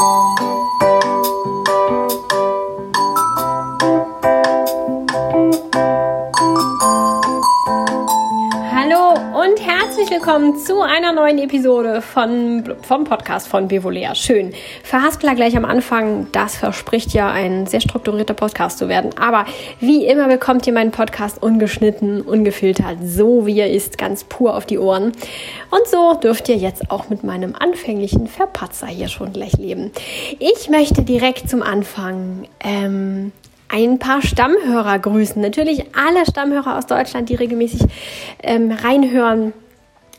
Música willkommen zu einer neuen Episode von, vom Podcast von Bevolea. Schön. Verhaspler gleich am Anfang. Das verspricht ja ein sehr strukturierter Podcast zu werden. Aber wie immer bekommt ihr meinen Podcast ungeschnitten, ungefiltert, so wie er ist, ganz pur auf die Ohren. Und so dürft ihr jetzt auch mit meinem anfänglichen Verpatzer hier schon gleich leben. Ich möchte direkt zum Anfang ähm, ein paar Stammhörer grüßen. Natürlich alle Stammhörer aus Deutschland, die regelmäßig ähm, reinhören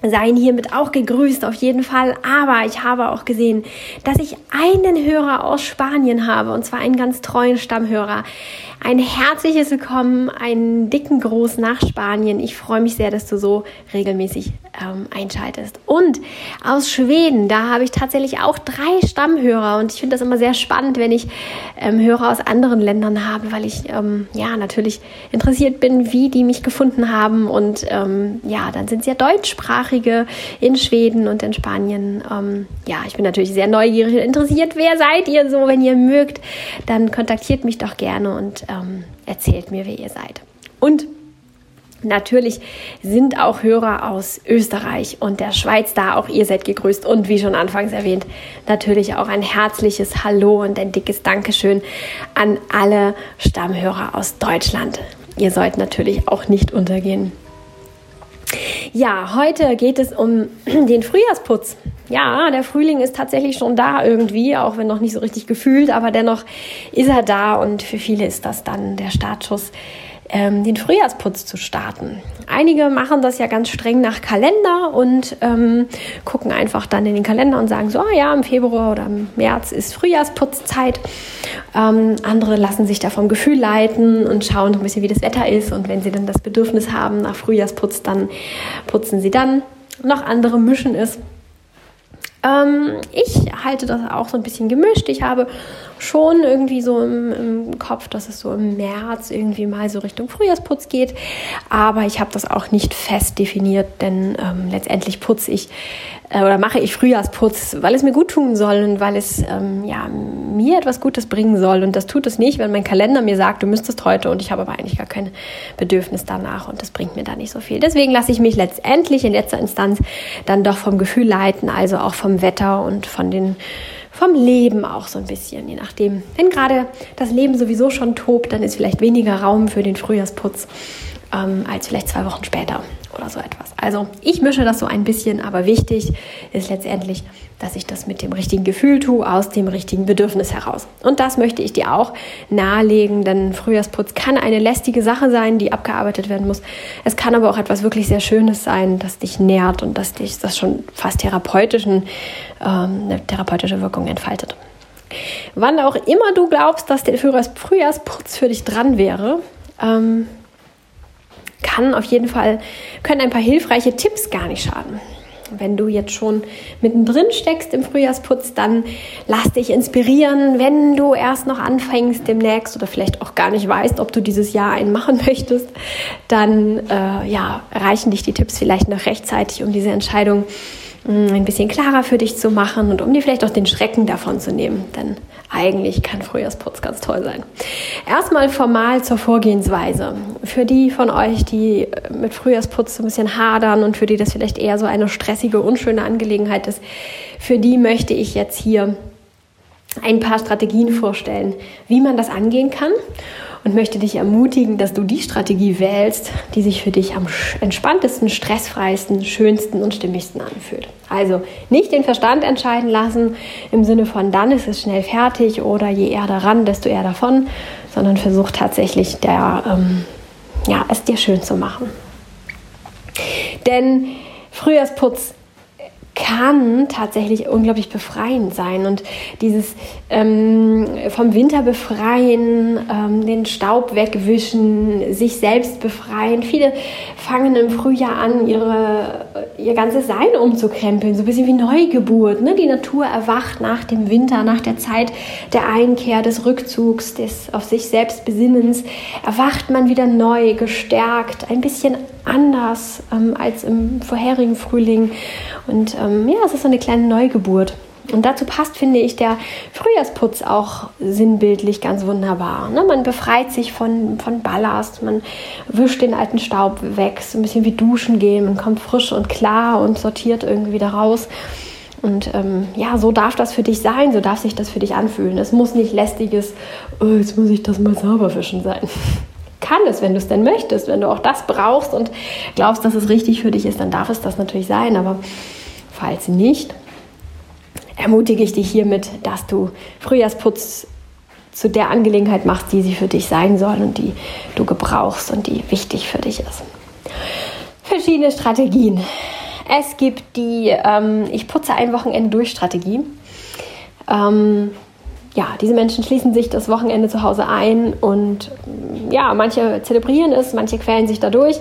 seien hiermit auch gegrüßt, auf jeden Fall. Aber ich habe auch gesehen, dass ich einen Hörer aus Spanien habe, und zwar einen ganz treuen Stammhörer. Ein herzliches Willkommen, einen dicken Gruß nach Spanien. Ich freue mich sehr, dass du so regelmäßig ähm, einschaltest. Und aus Schweden, da habe ich tatsächlich auch drei Stammhörer und ich finde das immer sehr spannend, wenn ich ähm, Hörer aus anderen Ländern habe, weil ich ähm, ja natürlich interessiert bin, wie die mich gefunden haben. Und ähm, ja, dann sind es ja deutschsprachige in Schweden und in Spanien. Ähm, ja, ich bin natürlich sehr neugierig und interessiert. Wer seid ihr so? Wenn ihr mögt, dann kontaktiert mich doch gerne und ähm, erzählt mir, wer ihr seid. Und Natürlich sind auch Hörer aus Österreich und der Schweiz da. Auch ihr seid gegrüßt. Und wie schon anfangs erwähnt, natürlich auch ein herzliches Hallo und ein dickes Dankeschön an alle Stammhörer aus Deutschland. Ihr sollt natürlich auch nicht untergehen. Ja, heute geht es um den Frühjahrsputz. Ja, der Frühling ist tatsächlich schon da irgendwie, auch wenn noch nicht so richtig gefühlt, aber dennoch ist er da und für viele ist das dann der Startschuss ähm, den Frühjahrsputz zu starten. Einige machen das ja ganz streng nach Kalender und ähm, gucken einfach dann in den Kalender und sagen so, ah ja, im Februar oder im März ist Frühjahrsputzzeit. Ähm, andere lassen sich da vom Gefühl leiten und schauen so ein bisschen, wie das Wetter ist. Und wenn sie dann das Bedürfnis haben nach Frühjahrsputz, dann putzen sie dann. Noch andere mischen es. Ähm, ich halte das auch so ein bisschen gemischt. Ich habe schon irgendwie so im, im, Kopf, dass es so im März irgendwie mal so Richtung Frühjahrsputz geht. Aber ich habe das auch nicht fest definiert, denn ähm, letztendlich putze ich äh, oder mache ich Frühjahrsputz, weil es mir gut tun soll und weil es ähm, ja, mir etwas Gutes bringen soll. Und das tut es nicht, wenn mein Kalender mir sagt, du müsstest heute und ich habe aber eigentlich gar kein Bedürfnis danach und das bringt mir da nicht so viel. Deswegen lasse ich mich letztendlich in letzter Instanz dann doch vom Gefühl leiten, also auch vom Wetter und von den vom Leben auch so ein bisschen, je nachdem. Wenn gerade das Leben sowieso schon tobt, dann ist vielleicht weniger Raum für den Frühjahrsputz ähm, als vielleicht zwei Wochen später oder so etwas. Also ich mische das so ein bisschen, aber wichtig ist letztendlich, dass ich das mit dem richtigen Gefühl tue, aus dem richtigen Bedürfnis heraus. Und das möchte ich dir auch nahelegen, denn Frühjahrsputz kann eine lästige Sache sein, die abgearbeitet werden muss. Es kann aber auch etwas wirklich sehr Schönes sein, das dich nährt und das dich das schon fast therapeutischen, ähm, eine therapeutische Wirkung entfaltet. Wann auch immer du glaubst, dass der Frühjahrsputz für dich dran wäre, ähm, kann auf jeden Fall, können ein paar hilfreiche Tipps gar nicht schaden. Wenn du jetzt schon mittendrin steckst im Frühjahrsputz, dann lass dich inspirieren. Wenn du erst noch anfängst demnächst oder vielleicht auch gar nicht weißt, ob du dieses Jahr einen machen möchtest, dann äh, ja, erreichen dich die Tipps vielleicht noch rechtzeitig, um diese Entscheidung ein bisschen klarer für dich zu machen und um dir vielleicht auch den Schrecken davon zu nehmen. Denn eigentlich kann Frühjahrsputz ganz toll sein. Erstmal formal zur Vorgehensweise. Für die von euch, die mit Frühjahrsputz so ein bisschen hadern und für die das vielleicht eher so eine stressige, unschöne Angelegenheit ist, für die möchte ich jetzt hier ein paar Strategien vorstellen, wie man das angehen kann und möchte dich ermutigen, dass du die Strategie wählst, die sich für dich am entspanntesten, stressfreisten, schönsten und stimmigsten anfühlt. Also nicht den Verstand entscheiden lassen im Sinne von dann ist es schnell fertig oder je eher daran, desto eher davon, sondern versuch tatsächlich der, ähm, ja, es dir schön zu machen. Denn Frühjahrsputz kann tatsächlich unglaublich befreiend sein. Und dieses ähm, vom Winter befreien, ähm, den Staub wegwischen, sich selbst befreien. Viele fangen im Frühjahr an, ihre, ihr ganzes Sein umzukrempeln, so ein bisschen wie Neugeburt. Ne? Die Natur erwacht nach dem Winter, nach der Zeit der Einkehr, des Rückzugs, des auf sich selbst Besinnens. Erwacht man wieder neu, gestärkt, ein bisschen anders ähm, als im vorherigen Frühling. Und ähm, ja, es ist so eine kleine Neugeburt. Und dazu passt, finde ich, der Frühjahrsputz auch sinnbildlich ganz wunderbar. Ne? Man befreit sich von, von Ballast, man wischt den alten Staub weg, so ein bisschen wie duschen gehen, man kommt frisch und klar und sortiert irgendwie wieder raus. Und ähm, ja, so darf das für dich sein, so darf sich das für dich anfühlen. Es muss nicht lästiges, oh, jetzt muss ich das mal sauber wischen sein. Kann es, wenn du es denn möchtest. Wenn du auch das brauchst und glaubst, dass es richtig für dich ist, dann darf es das natürlich sein. Aber falls nicht, ermutige ich dich hiermit, dass du Frühjahrsputz zu der Angelegenheit machst, die sie für dich sein soll und die du gebrauchst und die wichtig für dich ist. Verschiedene Strategien. Es gibt die ähm, Ich putze ein Wochenende durch Strategie. Ähm, ja, diese Menschen schließen sich das Wochenende zu Hause ein und ja, manche zelebrieren es, manche quälen sich dadurch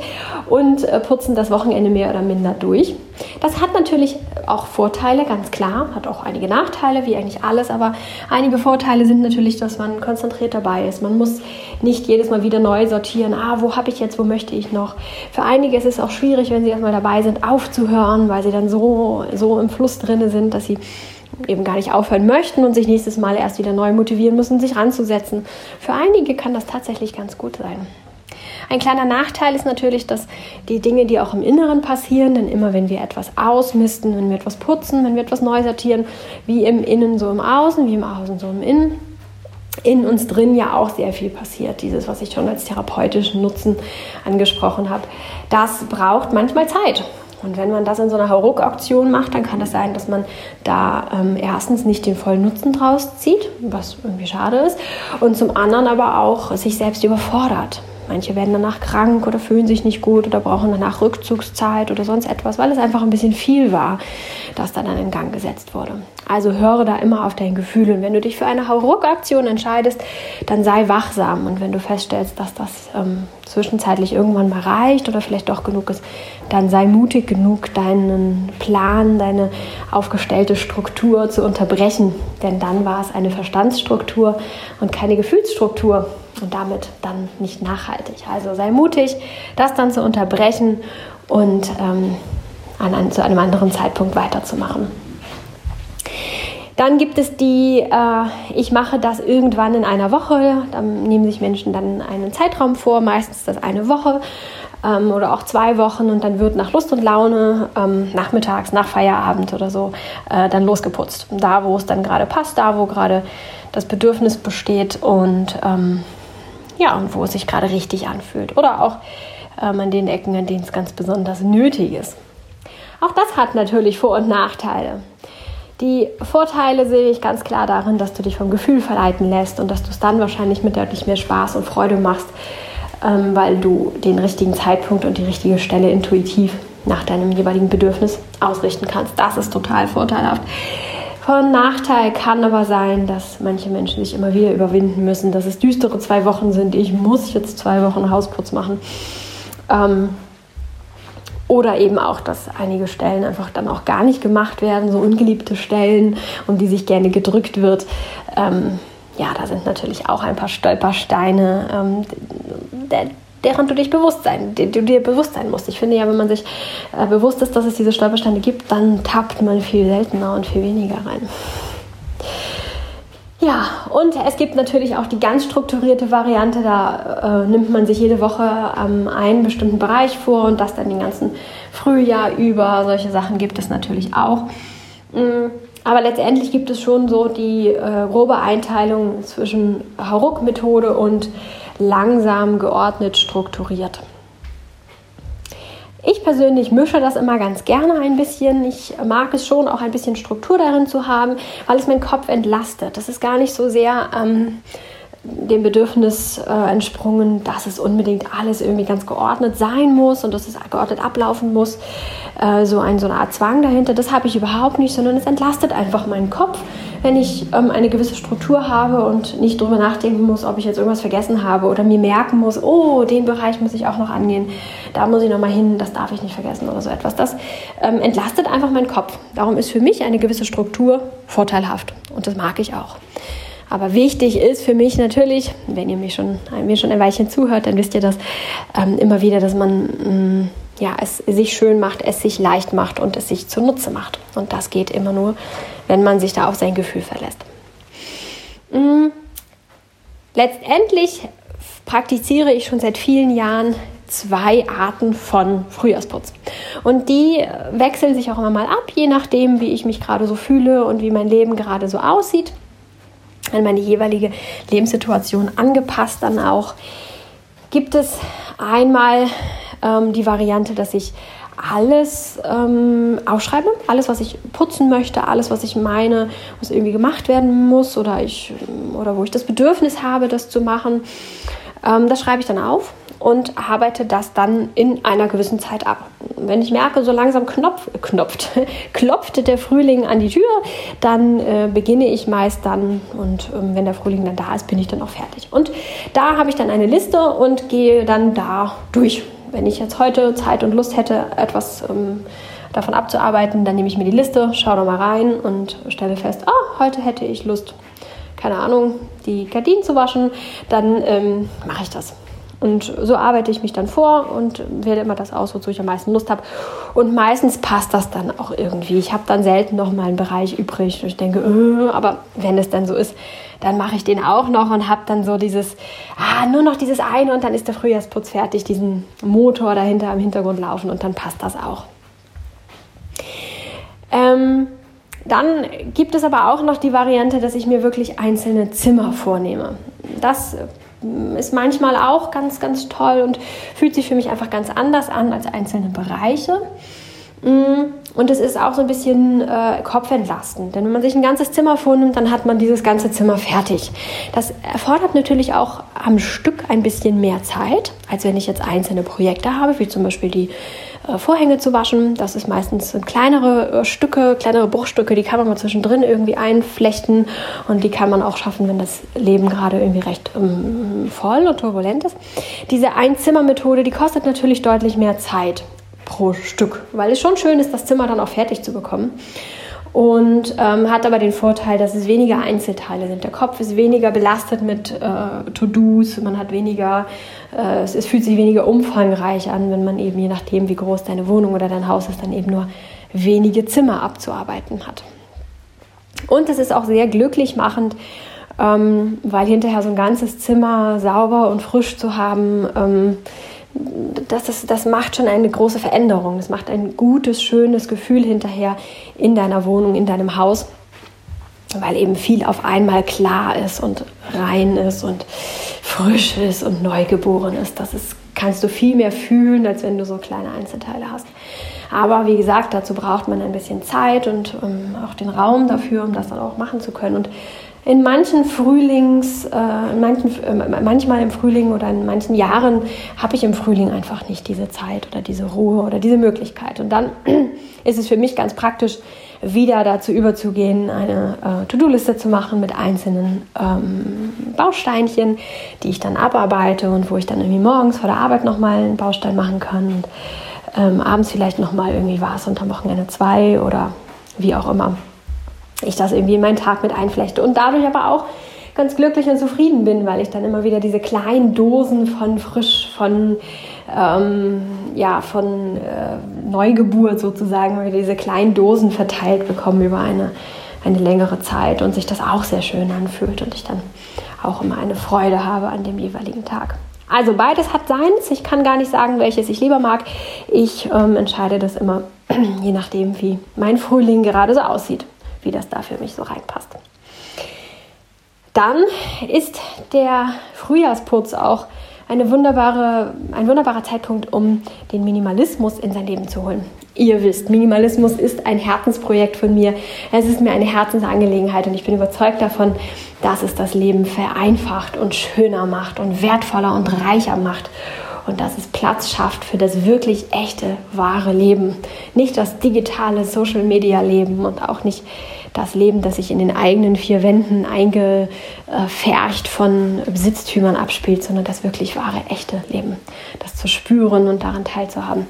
und äh, putzen das Wochenende mehr oder minder durch. Das hat natürlich auch Vorteile, ganz klar, hat auch einige Nachteile, wie eigentlich alles, aber einige Vorteile sind natürlich, dass man konzentriert dabei ist. Man muss nicht jedes Mal wieder neu sortieren, ah, wo habe ich jetzt, wo möchte ich noch. Für einige ist es auch schwierig, wenn sie erstmal dabei sind, aufzuhören, weil sie dann so, so im Fluss drin sind, dass sie eben gar nicht aufhören möchten und sich nächstes Mal erst wieder neu motivieren müssen, sich ranzusetzen. Für einige kann das tatsächlich ganz gut sein. Ein kleiner Nachteil ist natürlich, dass die Dinge, die auch im Inneren passieren, denn immer wenn wir etwas ausmisten, wenn wir etwas putzen, wenn wir etwas neu sortieren, wie im Innen so im Außen, wie im Außen so im Innen, in uns drin ja auch sehr viel passiert. Dieses, was ich schon als therapeutischen Nutzen angesprochen habe, das braucht manchmal Zeit. Und wenn man das in so einer Hauruck-Auktion macht, dann kann das sein, dass man da ähm, erstens nicht den vollen Nutzen draus zieht, was irgendwie schade ist, und zum anderen aber auch sich selbst überfordert. Manche werden danach krank oder fühlen sich nicht gut oder brauchen danach Rückzugszeit oder sonst etwas, weil es einfach ein bisschen viel war, das dann in Gang gesetzt wurde. Also höre da immer auf dein Gefühl. Und wenn du dich für eine Hauruck-Aktion entscheidest, dann sei wachsam. Und wenn du feststellst, dass das ähm, zwischenzeitlich irgendwann mal reicht oder vielleicht doch genug ist, dann sei mutig genug, deinen Plan, deine aufgestellte Struktur zu unterbrechen, denn dann war es eine Verstandsstruktur und keine Gefühlsstruktur und damit dann nicht nachhaltig. Also sei mutig, das dann zu unterbrechen und ähm, an, an, zu einem anderen Zeitpunkt weiterzumachen. Dann gibt es die, äh, ich mache das irgendwann in einer Woche. Dann nehmen sich Menschen dann einen Zeitraum vor, meistens das eine Woche ähm, oder auch zwei Wochen und dann wird nach Lust und Laune ähm, nachmittags, nach Feierabend oder so äh, dann losgeputzt. Da, wo es dann gerade passt, da, wo gerade das Bedürfnis besteht und ähm, ja, und wo es sich gerade richtig anfühlt. Oder auch ähm, an den Ecken, an denen es ganz besonders nötig ist. Auch das hat natürlich Vor- und Nachteile. Die Vorteile sehe ich ganz klar darin, dass du dich vom Gefühl verleiten lässt und dass du es dann wahrscheinlich mit deutlich mehr Spaß und Freude machst, ähm, weil du den richtigen Zeitpunkt und die richtige Stelle intuitiv nach deinem jeweiligen Bedürfnis ausrichten kannst. Das ist total vorteilhaft. Von Nachteil kann aber sein, dass manche Menschen sich immer wieder überwinden müssen, dass es düstere zwei Wochen sind. Ich muss jetzt zwei Wochen Hausputz machen. Ähm, oder eben auch, dass einige Stellen einfach dann auch gar nicht gemacht werden, so ungeliebte Stellen, um die sich gerne gedrückt wird. Ähm, ja, da sind natürlich auch ein paar Stolpersteine, ähm, der, deren du dich bewusst sein, du dir bewusst sein musst. Ich finde ja, wenn man sich äh, bewusst ist, dass es diese Stolpersteine gibt, dann tappt man viel seltener und viel weniger rein. Ja, und es gibt natürlich auch die ganz strukturierte Variante, da äh, nimmt man sich jede Woche ähm, einen bestimmten Bereich vor und das dann den ganzen Frühjahr über. Solche Sachen gibt es natürlich auch. Mhm. Aber letztendlich gibt es schon so die äh, grobe Einteilung zwischen Hauruck-Methode und langsam geordnet strukturiert. Ich persönlich mische das immer ganz gerne ein bisschen. Ich mag es schon, auch ein bisschen Struktur darin zu haben, weil es meinen Kopf entlastet. Das ist gar nicht so sehr ähm, dem Bedürfnis äh, entsprungen, dass es unbedingt alles irgendwie ganz geordnet sein muss und dass es geordnet ablaufen muss. Äh, so, ein, so eine Art Zwang dahinter, das habe ich überhaupt nicht, sondern es entlastet einfach meinen Kopf, wenn ich ähm, eine gewisse Struktur habe und nicht darüber nachdenken muss, ob ich jetzt irgendwas vergessen habe oder mir merken muss, oh, den Bereich muss ich auch noch angehen, da muss ich noch mal hin, das darf ich nicht vergessen oder so etwas. Das ähm, entlastet einfach meinen Kopf. Darum ist für mich eine gewisse Struktur vorteilhaft und das mag ich auch. Aber wichtig ist für mich natürlich, wenn ihr mir schon, mir schon ein Weilchen zuhört, dann wisst ihr das ähm, immer wieder, dass man mh, mm, ja, es sich schön macht, es sich leicht macht und es sich zunutze macht. Und das geht immer nur, wenn man sich da auf sein Gefühl verlässt. Mhm. Letztendlich praktiziere ich schon seit vielen Jahren zwei Arten von Frühjahrsputz. Und die wechseln sich auch immer mal ab, je nachdem, wie ich mich gerade so fühle und wie mein Leben gerade so aussieht. An meine jeweilige Lebenssituation angepasst dann auch. Gibt es einmal ähm, die Variante, dass ich alles ähm, aufschreibe, alles, was ich putzen möchte, alles, was ich meine, was irgendwie gemacht werden muss oder, ich, oder wo ich das Bedürfnis habe, das zu machen. Ähm, das schreibe ich dann auf und arbeite das dann in einer gewissen Zeit ab. Wenn ich merke, so langsam knopf, knopft, klopft der Frühling an die Tür, dann äh, beginne ich meist dann und ähm, wenn der Frühling dann da ist, bin ich dann auch fertig. Und da habe ich dann eine Liste und gehe dann da durch. Wenn ich jetzt heute Zeit und Lust hätte, etwas ähm, davon abzuarbeiten, dann nehme ich mir die Liste, schaue da mal rein und stelle fest, oh, heute hätte ich Lust, keine Ahnung, die Gardinen zu waschen, dann ähm, mache ich das. Und so arbeite ich mich dann vor und wähle immer das aus, wozu ich am meisten Lust habe. Und meistens passt das dann auch irgendwie. Ich habe dann selten noch mal einen Bereich übrig. Und ich denke, äh, aber wenn es dann so ist, dann mache ich den auch noch und habe dann so dieses, ah, nur noch dieses eine und dann ist der Frühjahrsputz fertig, diesen Motor dahinter im Hintergrund laufen und dann passt das auch. Ähm, dann gibt es aber auch noch die Variante, dass ich mir wirklich einzelne Zimmer vornehme. Das ist manchmal auch ganz, ganz toll und fühlt sich für mich einfach ganz anders an als einzelne Bereiche. Mm, und es ist auch so ein bisschen äh, kopfentlastend, denn wenn man sich ein ganzes Zimmer vornimmt, dann hat man dieses ganze Zimmer fertig. Das erfordert natürlich auch am Stück ein bisschen mehr Zeit, als wenn ich jetzt einzelne Projekte habe, wie zum Beispiel die äh, Vorhänge zu waschen. Das ist meistens kleinere äh, Stücke, kleinere Bruchstücke, die kann man mal zwischendrin irgendwie einflechten und die kann man auch schaffen, wenn das Leben gerade irgendwie recht ähm, voll und turbulent ist. Diese Einzimmermethode, die kostet natürlich deutlich mehr Zeit pro Stück, weil es schon schön ist, das Zimmer dann auch fertig zu bekommen und ähm, hat aber den Vorteil, dass es weniger Einzelteile sind. Der Kopf ist weniger belastet mit äh, To-Dos, man hat weniger, äh, es, es, fühlt sich weniger umfangreich an, wenn man eben je nachdem, wie groß deine Wohnung oder dein Haus ist, dann eben nur wenige Zimmer abzuarbeiten hat. Und es ist auch sehr glücklich machend, ähm, weil hinterher so ein ganzes Zimmer sauber und frisch zu haben, ähm, das, ist, das macht schon eine große Veränderung. Das macht ein gutes, schönes Gefühl hinterher in deiner Wohnung, in deinem Haus, weil eben viel auf einmal klar ist und rein ist und frisch ist und neugeboren ist. Das ist, kannst du viel mehr fühlen, als wenn du so kleine Einzelteile hast. Aber wie gesagt, dazu braucht man ein bisschen Zeit und um, ähm, auch den Raum dafür, um das dann auch machen zu können. Und in manchen Frühlings, äh, in manchen, äh, manchmal im Frühling oder in manchen Jahren habe ich im Frühling einfach nicht diese Zeit oder diese Ruhe oder diese Möglichkeit. Und dann ist es für mich ganz praktisch, wieder dazu überzugehen, eine äh, To-Do-Liste zu machen mit einzelnen ähm, Bausteinchen, die ich dann abarbeite und wo ich dann irgendwie morgens vor der Arbeit nochmal einen Baustein machen kann und ähm, abends vielleicht nochmal irgendwie was und am Wochenende zwei oder wie auch immer ich das irgendwie in meinen Tag mit einflechte und dadurch aber auch ganz glücklich und zufrieden bin, weil ich dann immer wieder diese kleinen Dosen von frisch, von, ähm, ja, von äh, Neugeburt sozusagen, wieder diese kleinen Dosen verteilt bekomme über eine, eine längere Zeit und sich das auch sehr schön anfühlt und ich dann auch immer eine Freude habe an dem jeweiligen Tag. Also beides hat seins. Ich kann gar nicht sagen, welches ich lieber mag. Ich ähm, entscheide das immer, je nachdem, wie mein Frühling gerade so aussieht wie das da für mich so reinpasst. Dann ist der Frühjahrsputz auch eine wunderbare, ein wunderbarer Zeitpunkt, um den Minimalismus in sein Leben zu holen. Ihr wisst, Minimalismus ist ein Herzensprojekt von mir. Es ist mir eine Herzensangelegenheit und ich bin überzeugt davon, dass es das Leben vereinfacht und schöner macht und wertvoller und reicher macht und dass es Platz schafft für das wirklich echte, wahre Leben. Nicht das digitale Social-Media-Leben und auch nicht das Leben, das sich in den eigenen vier Wänden eingefärcht von Besitztümern abspielt, sondern das wirklich wahre, echte Leben. Das zu spüren und daran teilzuhaben,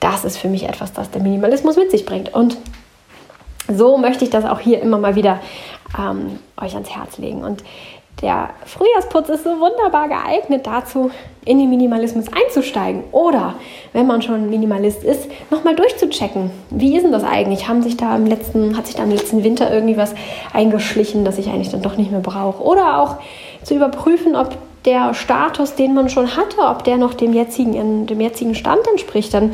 das ist für mich etwas, das der Minimalismus mit sich bringt. Und so möchte ich das auch hier immer mal wieder ähm, euch ans Herz legen. Und der Frühjahrsputz ist so wunderbar geeignet dazu, in den Minimalismus einzusteigen. Oder, wenn man schon Minimalist ist, nochmal durchzuchecken. Wie ist denn das eigentlich? Haben sich da im letzten, hat sich da im letzten Winter irgendwie was eingeschlichen, das ich eigentlich dann doch nicht mehr brauche? Oder auch zu überprüfen, ob der Status, den man schon hatte, ob der noch dem jetzigen, dem jetzigen Stand entspricht. Dann,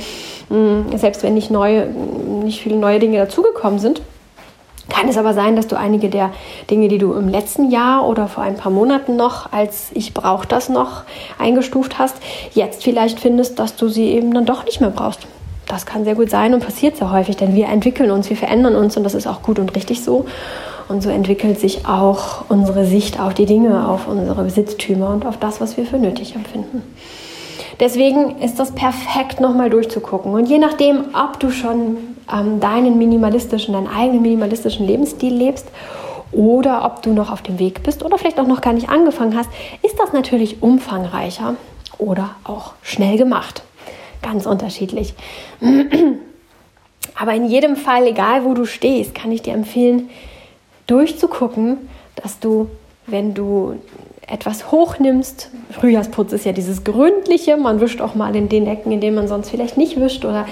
mm, selbst wenn nicht, neue, nicht viele neue Dinge dazugekommen sind, kann es aber sein, dass du einige der Dinge, die du im letzten Jahr oder vor ein paar Monaten noch als ich brauche das noch eingestuft hast, jetzt vielleicht findest, dass du sie eben dann doch nicht mehr brauchst. Das kann sehr gut sein und passiert sehr häufig, denn wir entwickeln uns, wir verändern uns und das ist auch gut und richtig so. Und so entwickelt sich auch unsere Sicht auf die Dinge, auf unsere Besitztümer und auf das, was wir für nötig empfinden. Deswegen ist das perfekt, nochmal durchzugucken. Und je nachdem, ob du schon ähm, deinen minimalistischen, deinen eigenen minimalistischen Lebensstil lebst oder ob du noch auf dem Weg bist oder vielleicht auch noch gar nicht angefangen hast, ist das natürlich umfangreicher oder auch schnell gemacht. Ganz unterschiedlich. Aber in jedem Fall, egal wo du stehst, kann ich dir empfehlen, durchzugucken, dass du, wenn du etwas hochnimmst. Frühjahrsputz ist ja dieses gründliche, man wischt auch mal in den Ecken, in denen man sonst vielleicht nicht wischt oder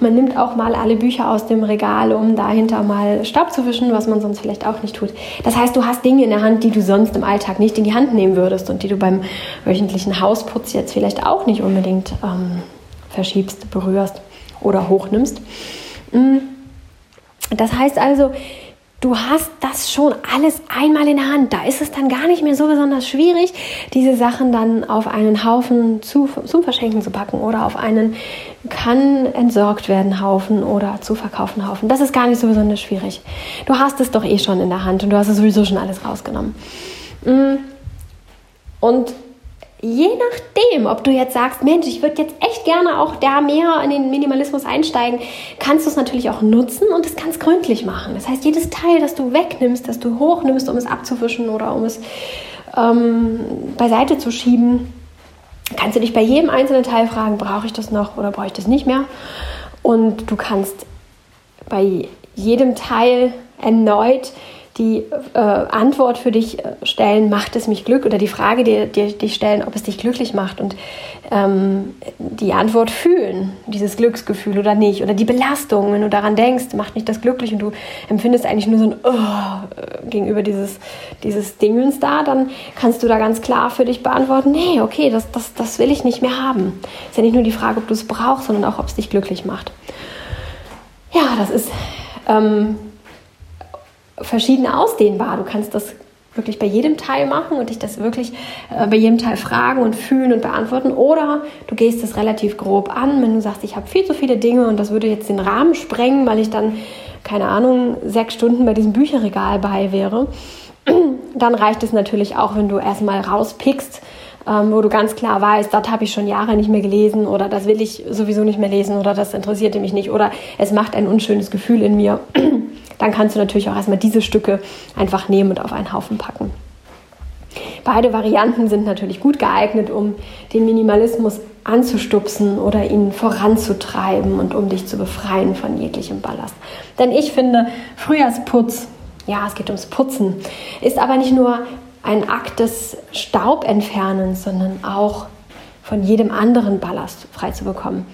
man nimmt auch mal alle Bücher aus dem Regal, um dahinter mal Staub zu wischen, was man sonst vielleicht auch nicht tut. Das heißt, du hast Dinge in der Hand, die du sonst im Alltag nicht in die Hand nehmen würdest und die du beim wöchentlichen Hausputz jetzt vielleicht auch nicht unbedingt ähm, verschiebst, berührst oder hochnimmst. Mm. Das heißt also, Du hast das schon alles einmal in der Hand. Da ist es dann gar nicht mehr so besonders schwierig, diese Sachen dann auf einen Haufen zu, zum Verschenken zu packen oder auf einen kann entsorgt werden Haufen oder zu verkaufen Haufen. Das ist gar nicht so besonders schwierig. Du hast es doch eh schon in der Hand und du hast es sowieso schon alles rausgenommen. Mm. Und je nachdem, ob du jetzt sagst, Mensch, ich würde jetzt echt gerne auch da mehr in den Minimalismus einsteigen, kannst du es natürlich auch nutzen und es ganz gründlich machen. Das heißt, jedes Teil, das du wegnimmst, das du hochnimmst, um es abzuwischen oder um es ähm, beiseite zu schieben, kannst du dich bei jedem einzelnen Teil fragen, brauche ich das noch oder brauche ich das nicht mehr? Und du kannst bei jedem Teil erneut die äh, Antwort für dich äh, stellen, macht es mich glücklich? Oder die Frage dir, dir, dir stellen, ob es dich glücklich macht und ähm, die Antwort fühlen, dieses Glücksgefühl oder nicht. Oder die Belastung, wenn du daran denkst, macht mich das glücklich und du empfindest eigentlich nur so ein oh, gegenüber dieses, dieses Dingens da, dann kannst du da ganz klar für dich beantworten, nee, okay, das, das, das will ich nicht mehr haben. Ist ja nicht nur die Frage, ob du es brauchst, sondern auch, ob es dich glücklich macht. Ja, das ist ähm, verschieden ausdehnbar. Du kannst das wirklich bei jedem Teil machen und dich das wirklich äh, bei jedem Teil fragen und fühlen und beantworten. Oder du gehst es relativ grob an, wenn du sagst, ich habe viel zu viele Dinge und das würde jetzt den Rahmen sprengen, weil ich dann, keine Ahnung, sechs Stunden bei diesem Bücherregal bei wäre. Dann reicht es natürlich auch, wenn du erstmal rauspickst, ähm, wo du ganz klar weißt, das habe ich schon Jahre nicht mehr gelesen oder das will ich sowieso nicht mehr lesen oder das interessierte mich nicht oder es macht ein unschönes Gefühl in mir dann kannst du natürlich auch erstmal diese Stücke einfach nehmen und auf einen Haufen packen. Beide Varianten sind natürlich gut geeignet, um den Minimalismus anzustupsen oder ihn voranzutreiben und um dich zu befreien von jeglichem Ballast. Denn ich finde, Frühjahrsputz, ja, es geht ums Putzen, ist aber nicht nur ein Akt des Staubentfernens, sondern auch von jedem anderen Ballast frei zu bekommen.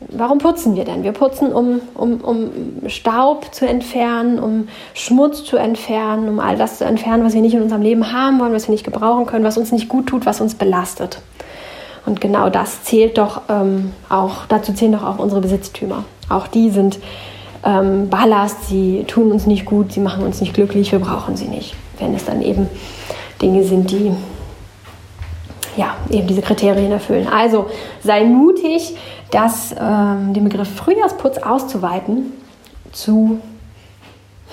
Warum putzen wir denn? Wir putzen, um, um, um Staub zu entfernen, um Schmutz zu entfernen, um all das zu entfernen, was wir nicht in unserem Leben haben wollen, was wir nicht gebrauchen können, was uns nicht gut tut, was uns belastet. Und genau das zählt doch ähm, auch, dazu zählen doch auch unsere Besitztümer. Auch die sind ähm, Ballast, sie tun uns nicht gut, sie machen uns nicht glücklich, wir brauchen sie nicht. Wenn es dann eben Dinge sind, die ja, eben diese Kriterien erfüllen. Also sei mutig, das, ähm, den Begriff Frühjahrsputz auszuweiten zu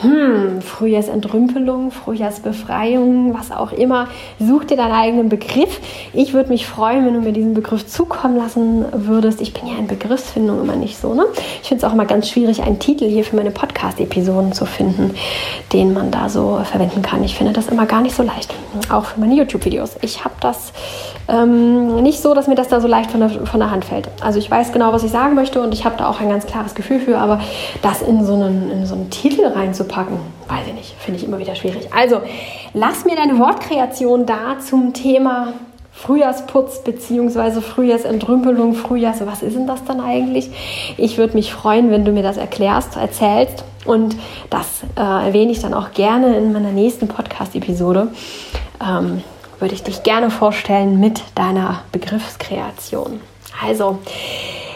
hm, Frühjahrsentrümpelung, Frühjahrsbefreiung, was auch immer. Such dir deinen eigenen Begriff. Ich würde mich freuen, wenn du mir diesen Begriff zukommen lassen würdest. Ich bin ja in Begriffsfindung immer nicht so. Ne? Ich finde es auch immer ganz schwierig, einen Titel hier für meine Podcast-Episoden zu finden, den man da so verwenden kann. Ich finde das immer gar nicht so leicht. Auch für meine YouTube-Videos. Ich habe das ähm, nicht so, dass mir das da so leicht von der, von der Hand fällt. Also ich weiß genau, was ich sagen möchte und ich habe da auch ein ganz klares Gefühl für, aber das in so einen, in so einen Titel reinzupacken, weiß ich nicht, finde ich immer wieder schwierig. Also lass mir deine Wortkreation da zum Thema Frühjahrsputz bzw. Frühjahrsentrümpelung, Frühjahrs, was ist denn das dann eigentlich? Ich würde mich freuen, wenn du mir das erklärst, erzählst und das äh, erwähne ich dann auch gerne in meiner nächsten Podcast-Episode. Ähm, würde ich dich gerne vorstellen mit deiner Begriffskreation. Also,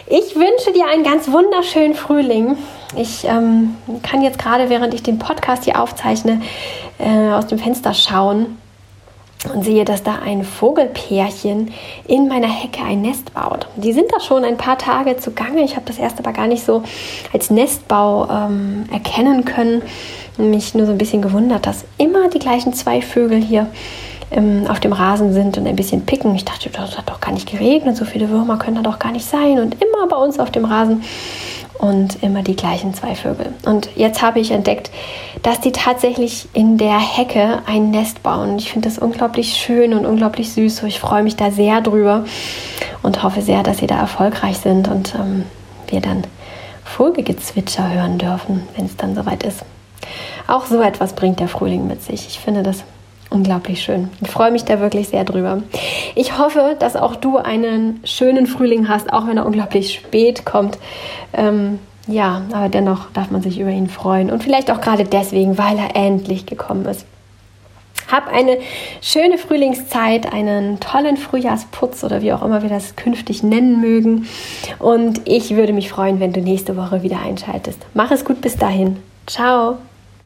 ich wünsche dir einen ganz wunderschönen Frühling. Ich ähm, kann jetzt gerade, während ich den Podcast hier aufzeichne, äh, aus dem Fenster schauen und sehe, dass da ein Vogelpärchen in meiner Hecke ein Nest baut. Die sind da schon ein paar Tage zugange. Ich habe das erst aber gar nicht so als Nestbau ähm, erkennen können. Mich nur so ein bisschen gewundert, dass immer die gleichen zwei Vögel hier ähm, auf dem Rasen sind und ein bisschen picken. Ich dachte, das hat doch gar nicht geregnet, so viele Würmer können da doch gar nicht sein. Und immer bei uns auf dem Rasen und immer die gleichen zwei Vögel. Und jetzt habe ich entdeckt, dass die tatsächlich in der Hecke ein Nest bauen. Ich finde das unglaublich schön und unglaublich süß. Ich freue mich da sehr drüber und hoffe sehr, dass sie da erfolgreich sind und ähm, wir dann Vogelgezwitscher hören dürfen, wenn es dann soweit ist. Auch so etwas bringt der Frühling mit sich. Ich finde das unglaublich schön. Ich freue mich da wirklich sehr drüber. Ich hoffe, dass auch du einen schönen Frühling hast, auch wenn er unglaublich spät kommt. Ähm, ja, aber dennoch darf man sich über ihn freuen und vielleicht auch gerade deswegen, weil er endlich gekommen ist. Hab eine schöne Frühlingszeit, einen tollen Frühjahrsputz oder wie auch immer wir das künftig nennen mögen. Und ich würde mich freuen, wenn du nächste Woche wieder einschaltest. Mach es gut bis dahin. Ciao.